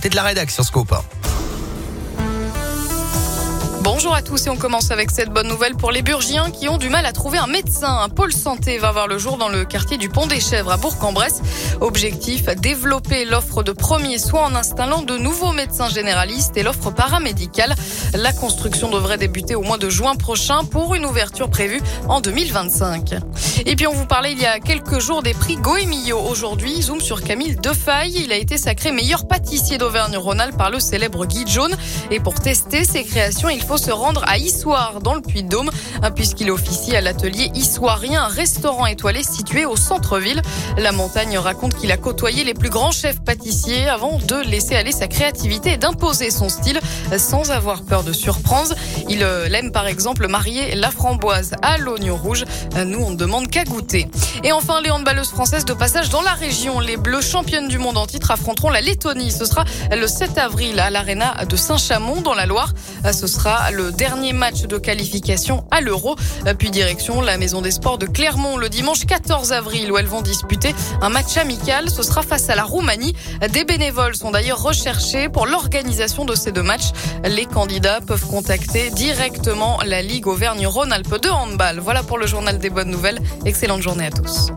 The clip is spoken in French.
côté de la rédaction Scope. Bonjour à tous et on commence avec cette bonne nouvelle pour les Burgiens qui ont du mal à trouver un médecin. Un pôle santé va voir le jour dans le quartier du Pont des Chèvres à Bourg-en-Bresse. Objectif, développer l'offre de premiers soins en installant de nouveaux médecins généralistes et l'offre paramédicale. La construction devrait débuter au mois de juin prochain pour une ouverture prévue en 2025. Et puis on vous parlait il y a quelques jours des prix Goemio. Aujourd'hui, zoom sur Camille Defaille. Il a été sacré meilleur pâtissier d'Auvergne-Rhône-Alpes par le célèbre Guy Jaune. Et pour tester ses créations, il faut se rendre à Issoire dans le Puy-de-Dôme puisqu'il officie à l'atelier Issoirien, restaurant étoilé situé au centre-ville. La montagne raconte qu'il a côtoyé les plus grands chefs pâtissiers avant de laisser aller sa créativité et d'imposer son style sans avoir peur de surprendre. Il euh, aime par exemple marier la framboise à l'oignon rouge. Nous, on ne demande qu'à goûter. Et enfin, les handballeuses françaises de passage dans la région. Les Bleus championnes du monde en titre affronteront la Lettonie. Ce sera le 7 avril à l'aréna de Saint-Chamond dans la Loire. Ce sera le dernier match de qualification à l'Euro. Puis direction la Maison des Sports de Clermont le dimanche 14 avril où elles vont disputer un match amical. Ce sera face à la Roumanie. Des bénévoles sont d'ailleurs recherchés pour l'organisation de ces deux matchs. Les candidats peuvent contacter directement la Ligue Auvergne-Rhône-Alpes de handball. Voilà pour le journal des bonnes nouvelles. Excellente journée à tous.